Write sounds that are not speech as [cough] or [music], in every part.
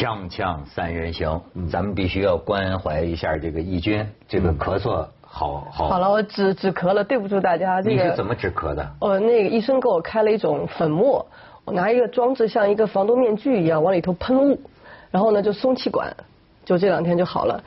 锵锵三人行，咱们必须要关怀一下这个义军，这个咳嗽好好。好了，我止止咳了，对不住大家。这个你是怎么止咳的？呃，那个医生给我开了一种粉末，我拿一个装置像一个防毒面具一样往里头喷雾，然后呢就松气管，就这两天就好了。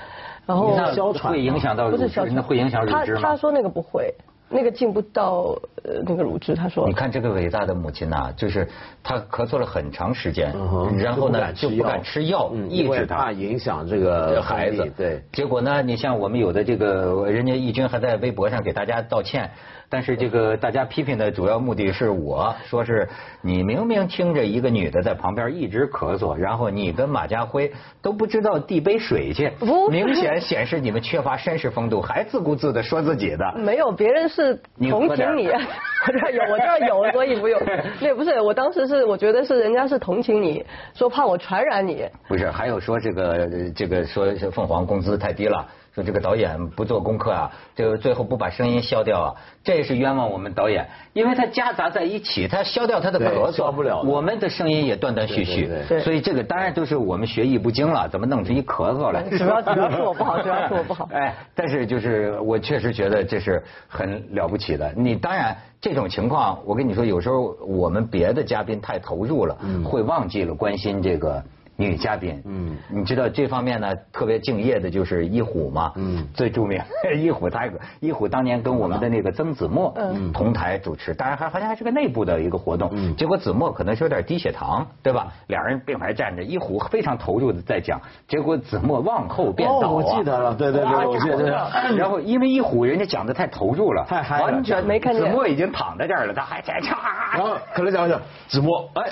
然后那会影响到乳汁，那会影响乳汁吗？他他说那个不会。那个进不到呃那个乳汁，他说。你看这个伟大的母亲呐，就是她咳嗽了很长时间，然后呢就不敢吃药，抑制怕影响这个孩子。对。结果呢，你像我们有的这个人家义军还在微博上给大家道歉。但是这个大家批评的主要目的是我说是你明明听着一个女的在旁边一直咳嗽，然后你跟马家辉都不知道递杯水去，明显显示你们缺乏绅士风度，还自顾自的说自己的。[laughs] 没有，别人是同情你，我 [laughs] 这有，我这有，所以不用。[laughs] 那不是，我当时是我觉得是人家是同情你，说怕我传染你。不是，还有说这个这个说凤凰工资太低了。说这个导演不做功课啊，这个最后不把声音消掉啊，这也是冤枉我们导演，因为他夹杂在一起，他消掉他的咳嗽，不了，我们的声音也断断续续，所以这个当然都是我们学艺不精了，怎么弄出一咳嗽来？主要主要是我不好，主要是我不好。[laughs] 哎，但是就是我确实觉得这是很了不起的。你当然这种情况，我跟你说，有时候我们别的嘉宾太投入了，会忘记了关心这个。女嘉宾，嗯，你知道这方面呢特别敬业的就是一虎嘛，嗯，最著名。[laughs] 一虎他一虎当年跟我们的那个曾子墨同台主持，当然还好像还是个内部的一个活动，嗯，结果子墨可能是有点低血糖，对吧？两人并排站着，一虎非常投入的在讲，结果子墨往后变倒我记得了，对对对，我记得。[laughs] 然后因为一虎人家讲的太投入了，太嗨了，完全没看见。子墨已经躺在这儿了，他还在唱。然后可能讲讲子墨，哎，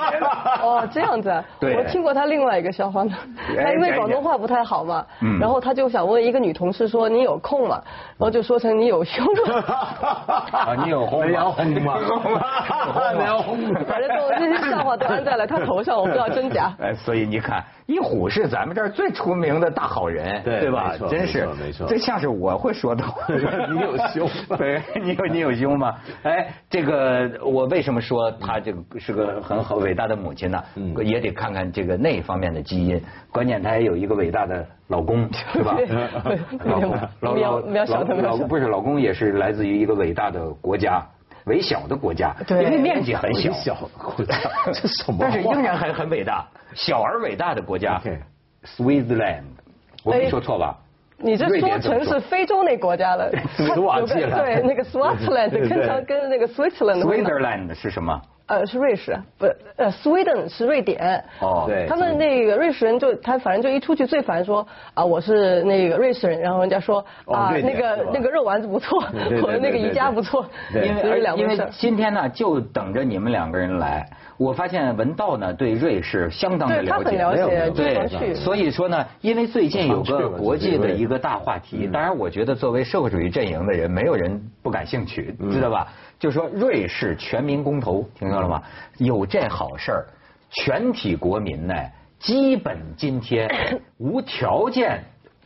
[laughs] 哦这样子，对。听过他另外一个笑话呢，他因为广东话不太好嘛，然后他就想问一个女同事说你有空吗？然后就说成你有胸 [laughs] 啊，你有红要红吗？没有红，反正就这些笑话都安在了他头上，我不知道真假。[laughs] 哎，所以你看。一虎是咱们这儿最出名的大好人，对吧？真是，没错，这像是我会说的。[laughs] 你有胸，对，你有你有胸吗？哎，这个我为什么说他这个是个很好伟大的母亲呢？也得看看这个那方面的基因。关键他也有一个伟大的老公，[laughs] 对吧？[laughs] 老公，老老老公不是老公，也是来自于一个伟大的国家。微小的国家，因为面积很小，小国家，[laughs] 这什么？但是仍然还很伟大，小而伟大的国家，Switzerland，我没说错吧？你这说成是非洲那国家了，斯瓦蒂对，那个 Switzerland 跟常跟那个 Switzerland。Switzerland 是什么？呃，是瑞士，不，呃，Sweden 是瑞典。哦，对。他们那个瑞士人就他反正就一出去最烦说啊我是那个瑞士人，然后人家说啊那个那个肉丸子不错，我的那个宜家不错，因为因为今天呢就等着你们两个人来。我发现文道呢对瑞士相当的了解，了解，对，所以说呢，因为最近有个国际的一个大话题，当然我觉得作为社会主义阵营的人，没有人不感兴趣，知道吧？就说瑞士全民公投，听到了吗？有这好事儿，全体国民呢，基本津贴无条件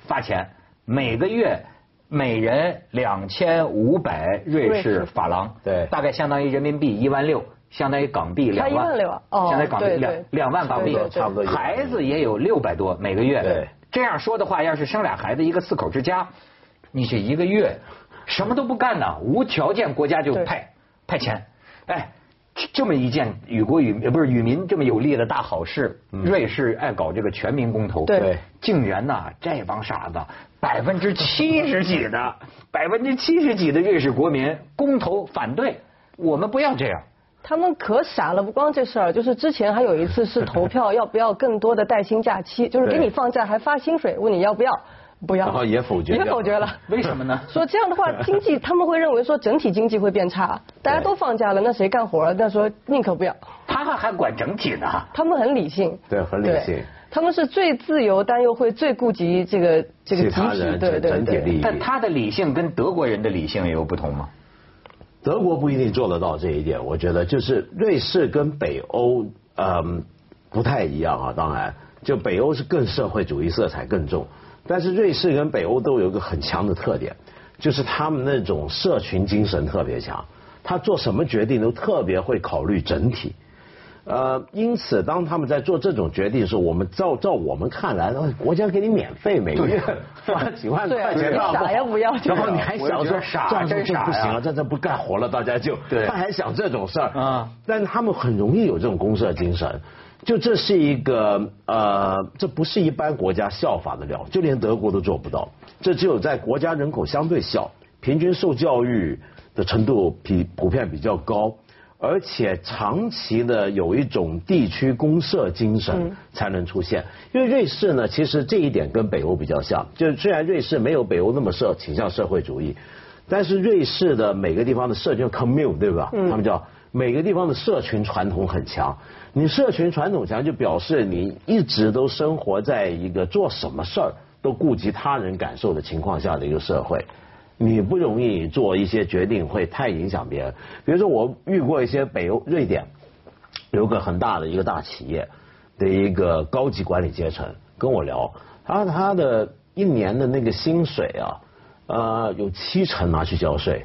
发钱，每个月每人两千五百瑞士法郎，对，大概相当于人民币一万六，相当于港币两万，六，相当于港币两两万港币，差不多。孩子也有六百多每个月，对，这样说的话，要是生俩孩子，一个四口之家，你这一个月。什么都不干呢，无条件国家就派派钱，哎，这么一件与国与不是与民这么有利的大好事，瑞士爱搞这个全民公投，对，竟然呐这帮傻子百分之七十几的 [laughs] 百分之七十几的瑞士国民公投反对，我们不要这样。他们可傻了，不光这事儿，就是之前还有一次是投票要不要更多的带薪假期，就是给你放假还发薪水，问你要不要。不要，然后也否决，也否决了。[laughs] 为什么呢？说这样的话，[laughs] 经济他们会认为说整体经济会变差，大家都放假了，那谁干活？那说宁可不要。他还还管整体呢？他们很理性。对，很理性。他们是最自由，但又会最顾及这个这个集体对对对利益。但他的理性跟德国人的理性也有不同吗？德国不一定做得到这一点，我觉得就是瑞士跟北欧嗯不太一样啊。当然，就北欧是更社会主义色彩更重。但是瑞士跟北欧都有一个很强的特点，就是他们那种社群精神特别强，他做什么决定都特别会考虑整体。呃，因此当他们在做这种决定的时候，我们照照我们看来，呃国家给你免费每个月发几万 [laughs] 块钱，你那傻呀不要然后你还想说我也觉得傻这这不行了，这这不干活了，大家就对。他还想这种事儿。啊。但他们很容易有这种公社精神。就这是一个呃，这不是一般国家效法的了，就连德国都做不到。这只有在国家人口相对小、平均受教育的程度比普遍比较高，而且长期的有一种地区公社精神才能出现。因为瑞士呢，其实这一点跟北欧比较像，就是虽然瑞士没有北欧那么社倾向社会主义，但是瑞士的每个地方的社群 commune 对吧？他们叫每个地方的社群传统很强。你社群传统强，就表示你一直都生活在一个做什么事儿都顾及他人感受的情况下的一个社会。你不容易做一些决定会太影响别人。比如说，我遇过一些北欧瑞典有个很大的一个大企业的一个高级管理阶层跟我聊，他他的一年的那个薪水啊，呃，有七成拿去交税。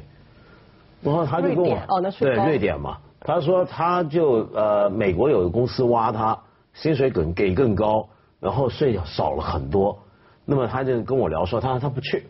然后他就跟我哦那税对瑞典嘛，他说他就呃美国有个公司挖他，薪水更给更高，然后税少了很多，那么他就跟我聊说他他不去，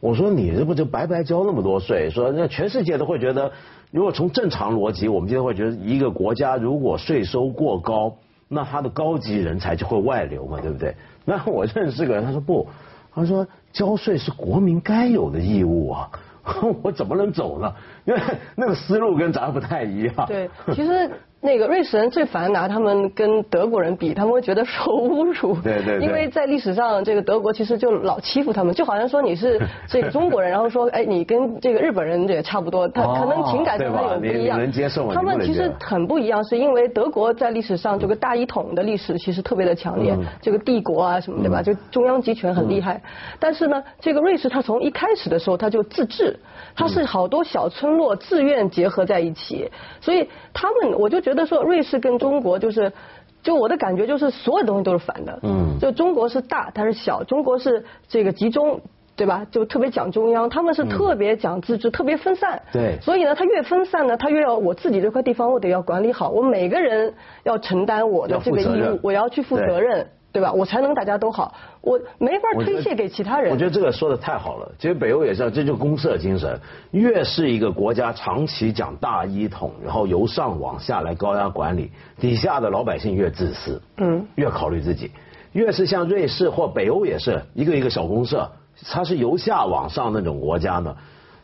我说你这不就白白交那么多税？说那全世界都会觉得，如果从正常逻辑，我们今天会觉得一个国家如果税收过高，那他的高级人才就会外流嘛，对不对？那我认识个人，他说不，他说交税是国民该有的义务啊。[laughs] 我怎么能走呢？因为那个思路跟咱不太一样。对，其实那个瑞士人最烦拿他们跟德国人比，他们会觉得受侮辱。[laughs] 对对对因为在历史上，这个德国其实就老欺负他们，就好像说你是这个中国人，然后说哎你跟这个日本人也差不多，他哦可能情感上他有不一样。能接受吗他们其实很不一样，是因为德国在历史上这个大一统的历史其实特别的强烈，这个帝国啊什么对吧？就中央集权很厉害。但是呢，这个瑞士它从一开始的时候它就自治，它是好多小村落自愿结合在一起，所以他们我就觉得说瑞士跟中国就是。就我的感觉就是所有东西都是反的，嗯，就中国是大，它是小；中国是这个集中，对吧？就特别讲中央，他们是特别讲自治，特别分散。对所以呢，它越分散呢，它越要我自己这块地方我得要管理好，我每个人要承担我的这个义务，我要去负责任，对吧？我才能大家都好，我没法推卸给其他人。我觉得这个说的太好了。其实北欧也是，这就是公社精神。越是一个国家长期讲大一统，然后由上往下来高压管理，底下的老百姓越自私，嗯，越考虑自己。越是像瑞士或北欧也是一个一个小公社，它是由下往上那种国家呢。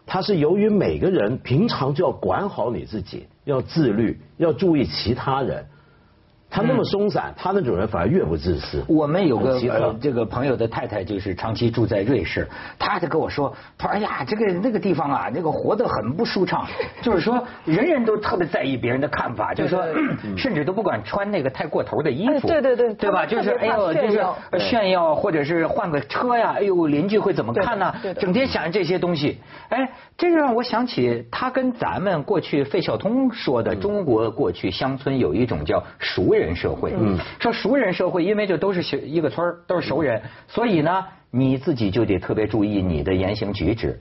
它是由于每个人平常就要管好你自己，要自律，要注意其他人。他那么松散，他那种人反而越不自私。我们有个这个朋友的太太就是长期住在瑞士，他就跟我说，他说哎呀，这个那个地方啊，那个活得很不舒畅，[laughs] 就是说人人都特别在意别人的看法，就是说甚至都不管穿那个太过头的衣服，哎对对对对吧？就是哎呦，就是炫耀或者是换个车呀，哎呦，邻居会怎么看呢？整天想着这些东西，哎，这就让我想起他跟咱们过去费孝通说的，中国过去乡村有一种叫熟人社会，嗯，说熟人社会，因为这都是小一个村儿都是熟人，所以呢，你自己就得特别注意你的言行举止。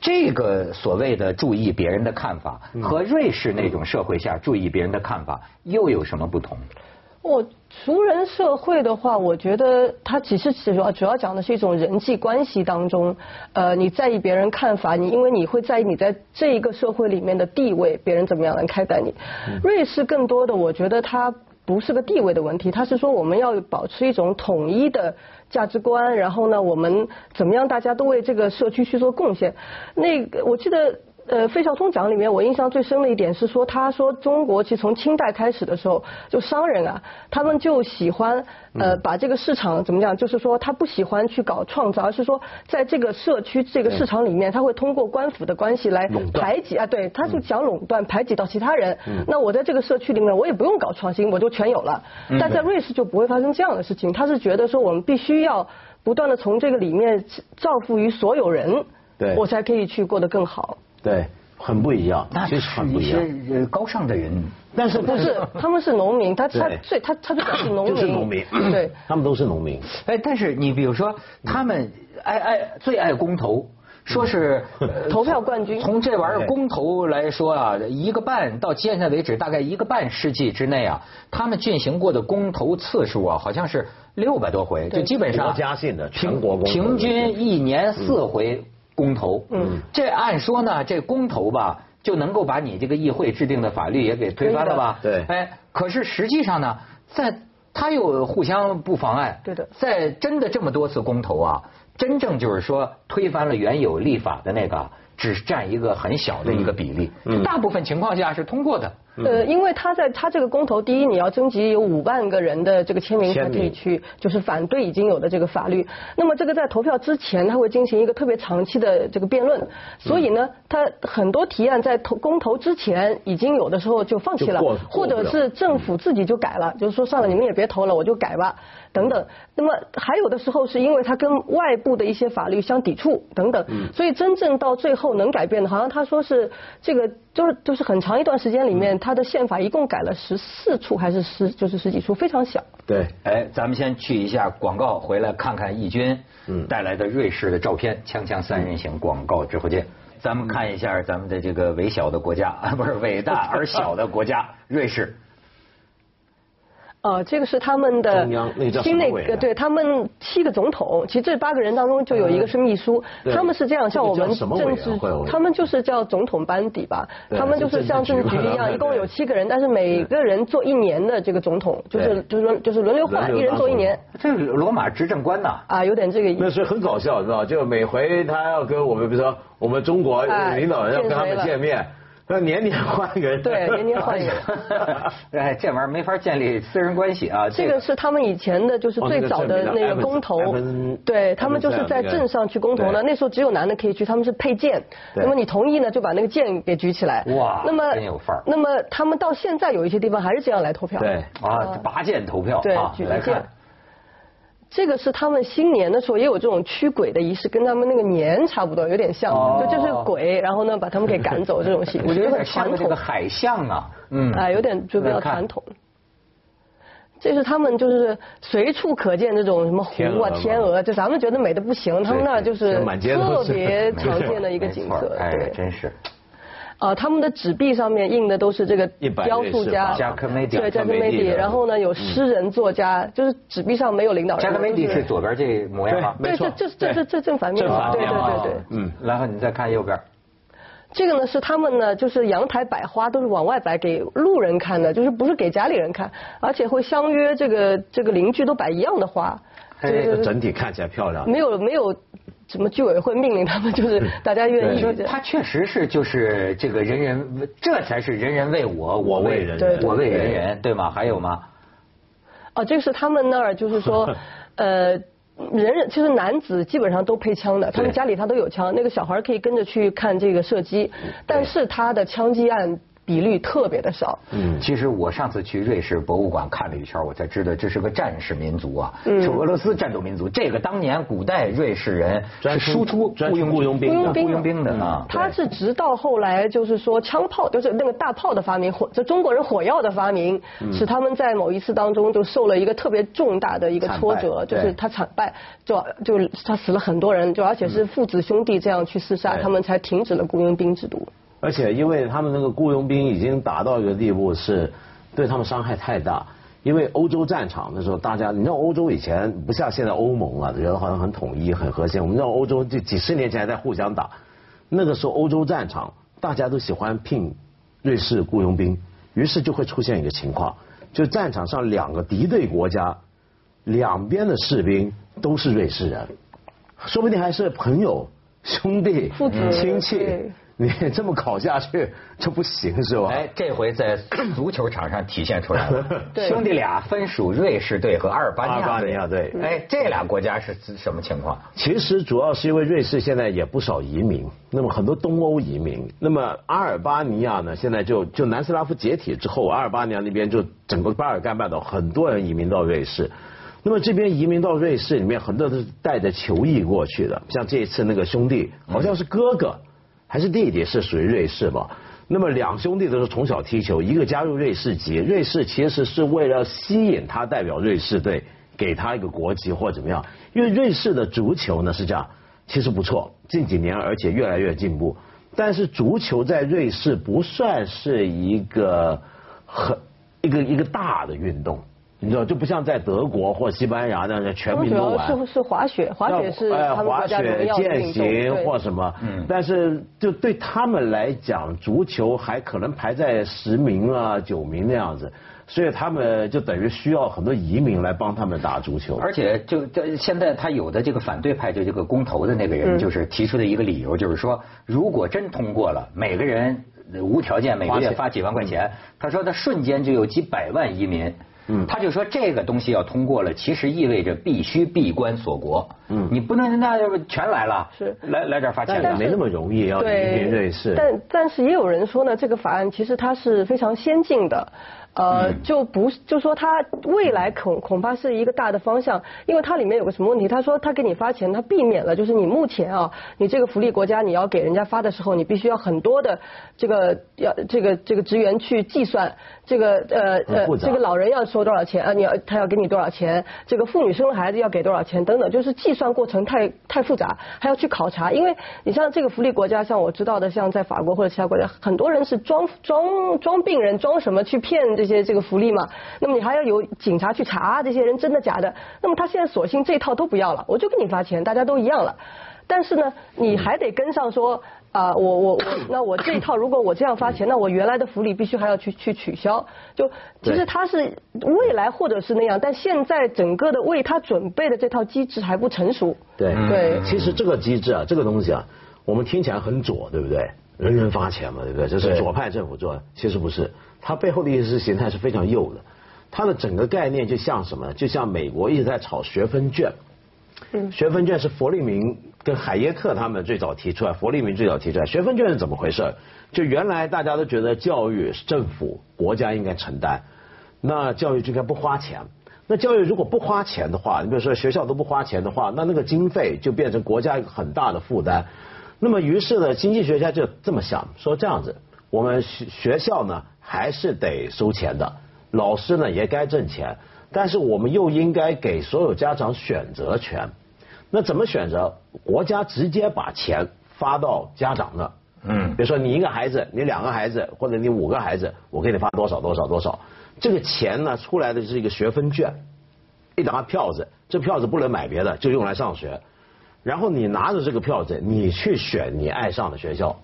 这个所谓的注意别人的看法，和瑞士那种社会下注意别人的看法又有什么不同？我熟人社会的话，我觉得它只是主要主要讲的是一种人际关系当中，呃，你在意别人看法，你因为你会在意你在这一个社会里面的地位，别人怎么样来看待你。瑞士更多的，我觉得它不是个地位的问题，他是说我们要保持一种统一的价值观，然后呢，我们怎么样大家都为这个社区去做贡献。那个我记得。呃，费孝通讲里面，我印象最深的一点是说，他说中国其实从清代开始的时候，就商人啊，他们就喜欢呃把这个市场怎么讲，就是说他不喜欢去搞创造，而是说在这个社区这个市场里面，他会通过官府的关系来排挤啊，对，他就讲垄断，排挤到其他人。那我在这个社区里面，我也不用搞创新，我就全有了。但在瑞士就不会发生这样的事情，他是觉得说我们必须要不断的从这个里面造福于所有人，对我才可以去过得更好。对，很不一样，那其实是一些很不一样。呃高尚的人，但是不是，[laughs] 他们是农民，他他最他他就是 [coughs] 农民，就是农民，对，[coughs] 他们都是农民。哎，但是你比如说，他们爱爱最爱公投，说是 [laughs] 投票冠军。从这玩意儿公投来说啊，一个半到现在为止，大概一个半世纪之内啊，他们进行过的公投次数啊，好像是六百多回，就基本上国家性的全国公平均一年四回公投。嗯，这按说呢，这公投吧。就能够把你这个议会制定的法律也给推翻了吧？对。哎，可是实际上呢，在他又互相不妨碍。对的。在真的这么多次公投啊，真正就是说推翻了原有立法的那个，只占一个很小的一个比例。嗯。大部分情况下是通过的。呃，因为他在他这个公投，第一你要征集有五万个人的这个签名才可以去，就是反对已经有的这个法律。那么这个在投票之前，他会进行一个特别长期的这个辩论，所以呢，他很多提案在投公投之前已经有的时候就放弃了，或者是政府自己就改了，就是说算了，你们也别投了，我就改吧。等等，那么还有的时候是因为他跟外部的一些法律相抵触等等，所以真正到最后能改变的，好像他说是这个就是就是很长一段时间里面，他的宪法一共改了十四处还是十就是十几处，非常小。对，哎，咱们先去一下广告，回来看看义军带来的瑞士的照片，锵锵三人行广告之后见。咱们看一下咱们的这个微小的国家啊，不是伟大而小的国家瑞士。呃，这个是他们的新那个，对他们七个总统，其实这八个人当中就有一个是秘书，他们是这样，像我们政治，他们就是叫总统班底吧，他们就是像政治局一样，[laughs] 一共有七个人，但是每个人做一年的这个总统，就是就是轮就是轮流换，一人做一年。这是罗马执政官呐。啊，有点这个意思。那是很搞笑，知道就每回他要跟我们，比如说我们中国领导人要跟他们见面。那 [laughs] 年年换人，对，年年换一个。[laughs] 哎，这玩意儿没法建立私人关系啊。这个是他们以前的，就是最早的那个公投，对他们就是在镇上去公投的。那时候只有男的可以去，他们是配剑。那么你同意呢，就把那个剑给举起来。哇，那么真有范儿。那么他们到现在有一些地方还是这样来投票。对啊，拔剑投票。对，举剑。这个是他们新年的时候也有这种驱鬼的仪式，跟他们那个年差不多，有点像，就就是鬼，然后呢把他们给赶走这种形式。我觉得像这个海象啊，嗯，哎，有点就比较传统。这是他们就是随处可见这种什么湖啊、天鹅，就咱们觉得美的不行，他们那就是特别 [laughs] 常见的一个景色，哎，真是。啊，他们的纸币上面印的都是这个雕塑家，对，加克梅蒂。然后呢，有诗人作家，就是纸币上没有领导人。加克梅蒂是左边这模样吗？对，这这这是这正反面。正反面对对对对。嗯，然后你再看右边。这个呢是他们呢，就是阳台摆花都是往外摆给路人看的，就是不是给家里人看，而且会相约这个这个邻居都摆一样的花。这个整体看起来漂亮。没有没有。什么居委会命令他们，就是大家愿意。他确实是就是这个人人，这才是人人为我，我为人人，我为人人，对吗？还有吗？哦，这个是他们那儿，就是说，[laughs] 呃，人人其实男子基本上都配枪的，他们家里他都有枪，那个小孩可以跟着去看这个射击，但是他的枪击案。比率特别的少。嗯，其实我上次去瑞士博物馆看了一圈，我才知道这是个战士民族啊，是俄罗斯战斗民族。这个当年古代瑞士人是输出雇佣雇佣兵的，雇佣兵的啊。他是直到后来就是说枪炮，就是那个大炮的发明，火就中国人火药的发明，使他们在某一次当中就受了一个特别重大的一个挫折，就是他惨败，就就他死了很多人，就而且是父子兄弟这样去厮杀，他们才停止了雇佣兵制度。而且，因为他们那个雇佣兵已经达到一个地步，是对他们伤害太大。因为欧洲战场的时候，大家你知道，欧洲以前不像现在欧盟啊，觉得好像很统一、很和谐。我们知道，欧洲就几十年前还在互相打。那个时候，欧洲战场大家都喜欢聘瑞士雇佣兵，于是就会出现一个情况，就战场上两个敌对国家两边的士兵都是瑞士人，说不定还是朋友、兄弟、亲戚。[laughs] 你这么搞下去就不行是吧？哎，这回在足球场上体现出来了。[laughs] 兄弟俩分属瑞士队和阿尔巴尼亚队。亚队哎，这俩国家是什么情况？其实主要是因为瑞士现在也不少移民，那么很多东欧移民。那么阿尔巴尼亚呢？现在就就南斯拉夫解体之后，阿尔巴尼亚那边就整个巴尔干半岛很多人移民到瑞士。那么这边移民到瑞士里面，很多都是带着球衣过去的。像这一次那个兄弟，好像是哥哥。还是弟弟是属于瑞士吧？那么两兄弟都是从小踢球，一个加入瑞士籍，瑞士其实是为了吸引他代表瑞士队，给他一个国籍或怎么样。因为瑞士的足球呢是这样，其实不错，近几年而且越来越进步。但是足球在瑞士不算是一个很一个一个大的运动，你知道就不像在德国或西班牙那样全民都玩。是是滑雪，滑雪是他们国家荣耀健行或什么，但是就对他们来讲，足球还可能排在十名啊九名那样子。所以他们就等于需要很多移民来帮他们打足球，而且就现在他有的这个反对派就这个公投的那个人，就是提出的一个理由，就是说如果真通过了，每个人无条件每个月发几万块钱，他说他瞬间就有几百万移民，嗯，他就说这个东西要通过了，其实意味着必须闭关锁国，嗯，你不能那要不全来了，是。来来这儿发钱，但没那么容易要移民瑞士，但但是也有人说呢，这个法案其实它是非常先进的。呃，就不就说他未来恐恐怕是一个大的方向，因为它里面有个什么问题？他说他给你发钱，他避免了就是你目前啊，你这个福利国家你要给人家发的时候，你必须要很多的这个要这个这个职员去计算这个呃呃这个老人要收多少钱啊？你要他要给你多少钱？这个妇女生了孩子要给多少钱？等等，就是计算过程太太复杂，还要去考察。因为你像这个福利国家，像我知道的，像在法国或者其他国家，很多人是装装装病人，装什么去骗这。些这个福利嘛，那么你还要有警察去查这些人真的假的。那么他现在索性这套都不要了，我就给你发钱，大家都一样了。但是呢，你还得跟上说啊，我我我，那我这一套如果我这样发钱，那我原来的福利必须还要去去取消。就其实他是未来或者是那样，但现在整个的为他准备的这套机制还不成熟。对对，其实这个机制啊，这个东西啊，我们听起来很左，对不对？人人发钱嘛，对不对？这是左派政府做的，其实不是。它背后的意识形态是非常右的，它的整个概念就像什么？就像美国一直在炒学分券，学分券是弗利明跟海耶克他们最早提出来，弗利明最早提出来。学分券是怎么回事？就原来大家都觉得教育是政府国家应该承担，那教育就应该不花钱。那教育如果不花钱的话，你比如说学校都不花钱的话，那那个经费就变成国家一个很大的负担。那么于是呢，经济学家就这么想，说这样子，我们学学校呢？还是得收钱的，老师呢也该挣钱，但是我们又应该给所有家长选择权。那怎么选择？国家直接把钱发到家长那，嗯，比如说你一个孩子，你两个孩子，或者你五个孩子，我给你发多少多少多少。这个钱呢出来的是一个学分券，一沓票子，这票子不能买别的，就用来上学。然后你拿着这个票子，你去选你爱上的学校。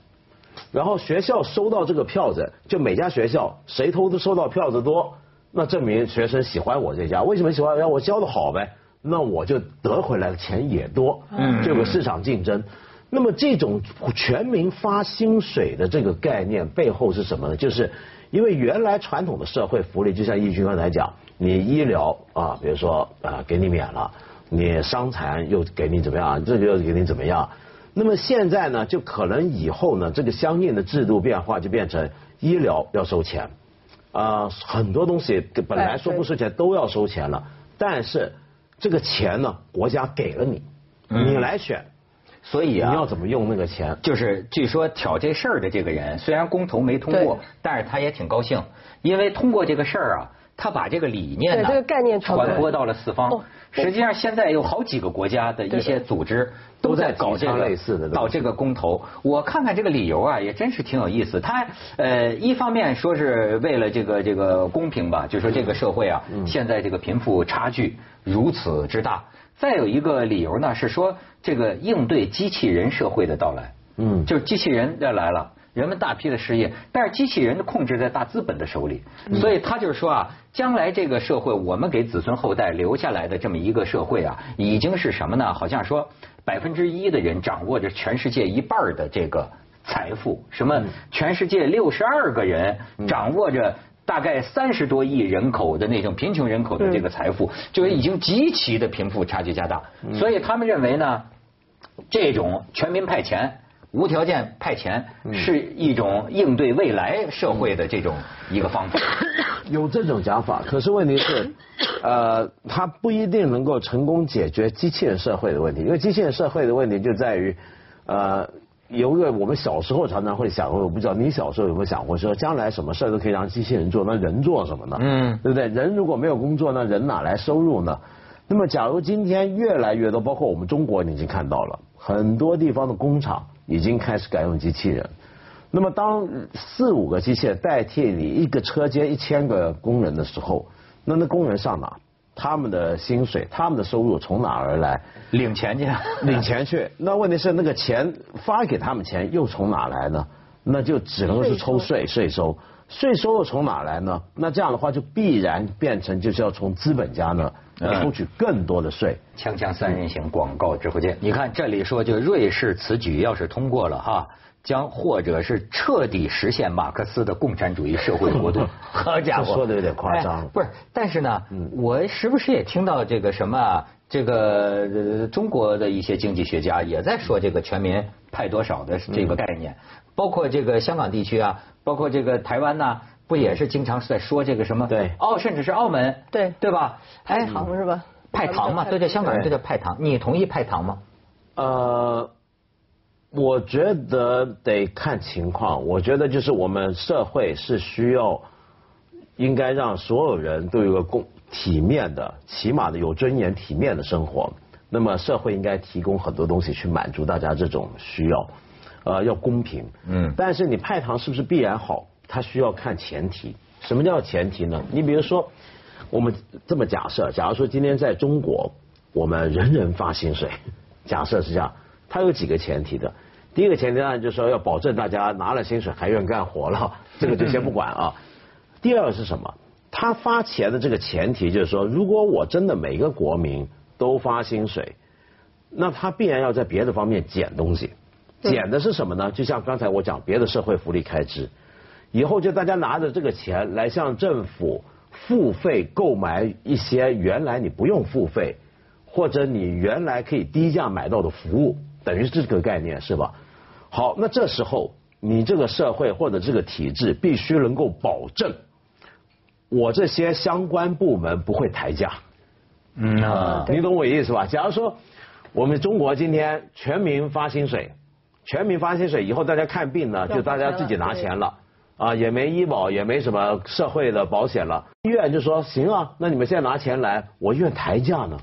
然后学校收到这个票子，就每家学校谁偷的收到票子多，那证明学生喜欢我这家。为什么喜欢？让我教的好呗，那我就得回来的钱也多。嗯，这个市场竞争。那么这种全民发薪水的这个概念背后是什么呢？就是因为原来传统的社会福利，就像易军刚才讲，你医疗啊，比如说啊给你免了，你伤残又给你怎么样，这个又给你怎么样。那么现在呢，就可能以后呢，这个相应的制度变化就变成医疗要收钱，啊，很多东西本来说不收钱都要收钱了，但是这个钱呢，国家给了你，你来选，所以啊，你要怎么用那个钱？就是据说挑这事儿的这个人，虽然公投没通过，但是他也挺高兴，因为通过这个事儿啊。他把这个理念呢传播到了四方。实际上，现在有好几个国家的一些组织都在搞这个类似的搞这个公投。我看看这个理由啊，也真是挺有意思。他呃，一方面说是为了这个这个公平吧，就说这个社会啊，现在这个贫富差距如此之大。再有一个理由呢，是说这个应对机器人社会的到来。嗯，就是机器人要来了。人们大批的失业，但是机器人的控制在大资本的手里，所以他就是说啊，将来这个社会，我们给子孙后代留下来的这么一个社会啊，已经是什么呢？好像说百分之一的人掌握着全世界一半的这个财富，什么全世界六十二个人掌握着大概三十多亿人口的那种贫穷人口的这个财富，就是已经极其的贫富差距加大，所以他们认为呢，这种全民派钱。无条件派遣是一种应对未来社会的这种一个方法。[coughs] 有这种讲法，可是问题是，[coughs] 呃，它不一定能够成功解决机器人社会的问题。因为机器人社会的问题就在于，呃，有一个我们小时候常常会想，我不知道你小时候有没有想过，说将来什么事都可以让机器人做，那人做什么呢？嗯，对不对？人如果没有工作，那人哪来收入呢？那么，假如今天越来越多，包括我们中国，你已经看到了很多地方的工厂已经开始改用机器人。那么，当四五个机器人代替你一个车间一千个工人的时候，那那工人上哪？他们的薪水、他们的收入从哪而来？领钱去，[laughs] 领钱去。那问题是，那个钱发给他们钱又从哪来呢？那就只能是抽税税收。税收又从哪来呢？那这样的话就必然变成就是要从资本家呢抽取更多的税。锵锵三人行广告直播间，你看这里说，就瑞士此举要是通过了哈，将或者是彻底实现马克思的共产主义社会国度。[laughs] 好家伙，说的有点夸张。不是，但是呢，我时不时也听到这个什么，这个中国的一些经济学家也在说这个全民派多少的这个概念，包括这个香港地区啊。包括这个台湾呐，不也是经常是在说这个什么？对，哦，甚至是澳门，对，对吧？派糖是吧？派糖嘛，对对，香港人都叫派糖。你同意派糖吗？呃，我觉得得看情况。我觉得就是我们社会是需要，应该让所有人都有个公体面的、起码的有尊严、体面的生活。那么社会应该提供很多东西去满足大家这种需要。呃，要公平，嗯，但是你派糖是不是必然好？它需要看前提。什么叫前提呢？你比如说，我们这么假设，假如说今天在中国，我们人人发薪水，[laughs] 假设是这样，它有几个前提的。第一个前提当然，就是说要保证大家拿了薪水还愿意干活了，[laughs] 这个就先不管啊。第二个是什么？他发钱的这个前提就是说，如果我真的每个国民都发薪水，那他必然要在别的方面减东西。减的是什么呢？就像刚才我讲，别的社会福利开支，以后就大家拿着这个钱来向政府付费购买一些原来你不用付费，或者你原来可以低价买到的服务，等于是这个概念是吧？好，那这时候你这个社会或者这个体制必须能够保证，我这些相关部门不会抬价。嗯啊，你懂我意思吧？假如说我们中国今天全民发薪水。全民发薪水以后，大家看病呢，就大家自己拿钱了，啊，也没医保，也没什么社会的保险了。医院就说行啊，那你们现在拿钱来，我医院抬价呢。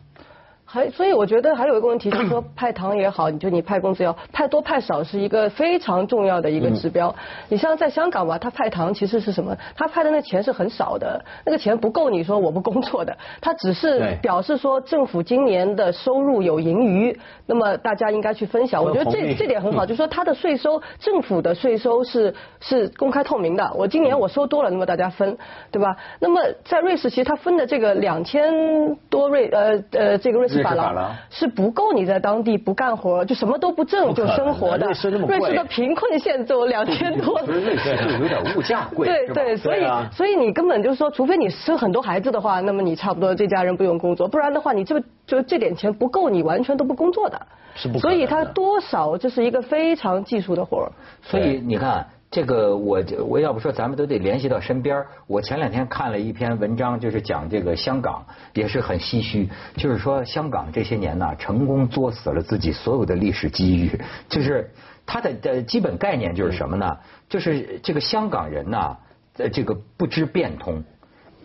还所以我觉得还有一个问题，就是说派糖也好，你就你派工资要派多派少是一个非常重要的一个指标。你像在香港吧，他派糖其实是什么？他派的那钱是很少的，那个钱不够你说我不工作的，他只是表示说政府今年的收入有盈余，那么大家应该去分享。我觉得这这点很好，[laughs] 就是说他的税收，政府的税收是是公开透明的。我今年我收多了，那么大家分，对吧？那么在瑞士，其实他分的这个两千多瑞呃呃这个瑞士。法郎是不够你在当地不干活就什么都不挣就生活的。瑞士那么贵，瑞士的贫困线只有两千多。瑞士有点物价贵。对对，所以所以你根本就是说，除非你生很多孩子的话，那么你差不多这家人不用工作，不然的话，你这就这点钱不够，你完全都不工作的。是不？所以它多少这是一个非常技术的活儿。所以你看。这个我我要不说，咱们都得联系到身边我前两天看了一篇文章，就是讲这个香港，也是很唏嘘。就是说，香港这些年呢，成功作死了自己所有的历史机遇。就是它的的基本概念就是什么呢？就是这个香港人呢，这个不知变通，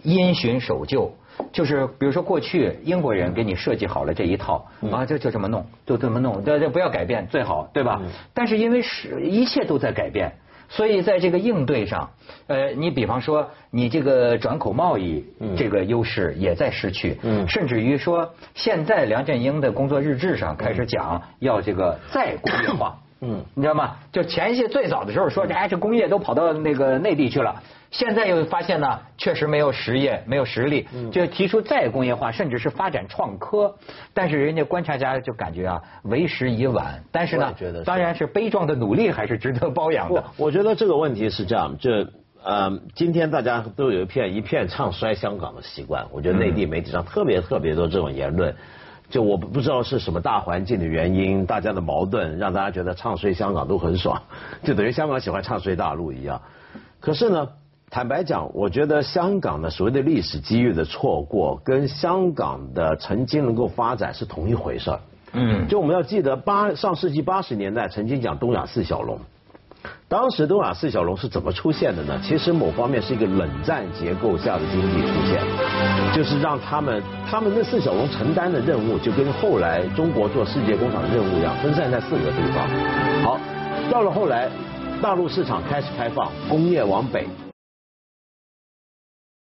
因循守旧。就是比如说，过去英国人给你设计好了这一套啊，就就这么弄，就这么弄，这这不要改变最好，对吧？但是因为是一切都在改变。所以在这个应对上，呃，你比方说，你这个转口贸易这个优势也在失去，甚至于说，现在梁振英的工作日志上开始讲要这个再工业化。嗯，你知道吗？就前些最早的时候说，哎，这工业都跑到那个内地去了。现在又发现呢，确实没有实业，没有实力，就提出再工业化，甚至是发展创科。但是人家观察家就感觉啊，为时已晚。但是呢，当然是悲壮的努力还是值得褒扬的。我觉得这个问题是这样，就呃，今天大家都有一片一片唱衰香港的习惯。我觉得内地媒体上特别特别多这种言论。就我不知道是什么大环境的原因，大家的矛盾让大家觉得唱衰香港都很爽，就等于香港喜欢唱衰大陆一样。可是呢，坦白讲，我觉得香港的所谓的历史机遇的错过，跟香港的曾经能够发展是同一回事儿。嗯，就我们要记得八上世纪八十年代曾经讲东亚四小龙，当时东亚四小龙是怎么出现的呢？其实某方面是一个冷战结构下的经济出现，就是让他们他们那四小龙承担的任务，就跟后来中国做世界工厂任务一样，分散在四个地方。好，到了后来，大陆市场开始开放，工业往北，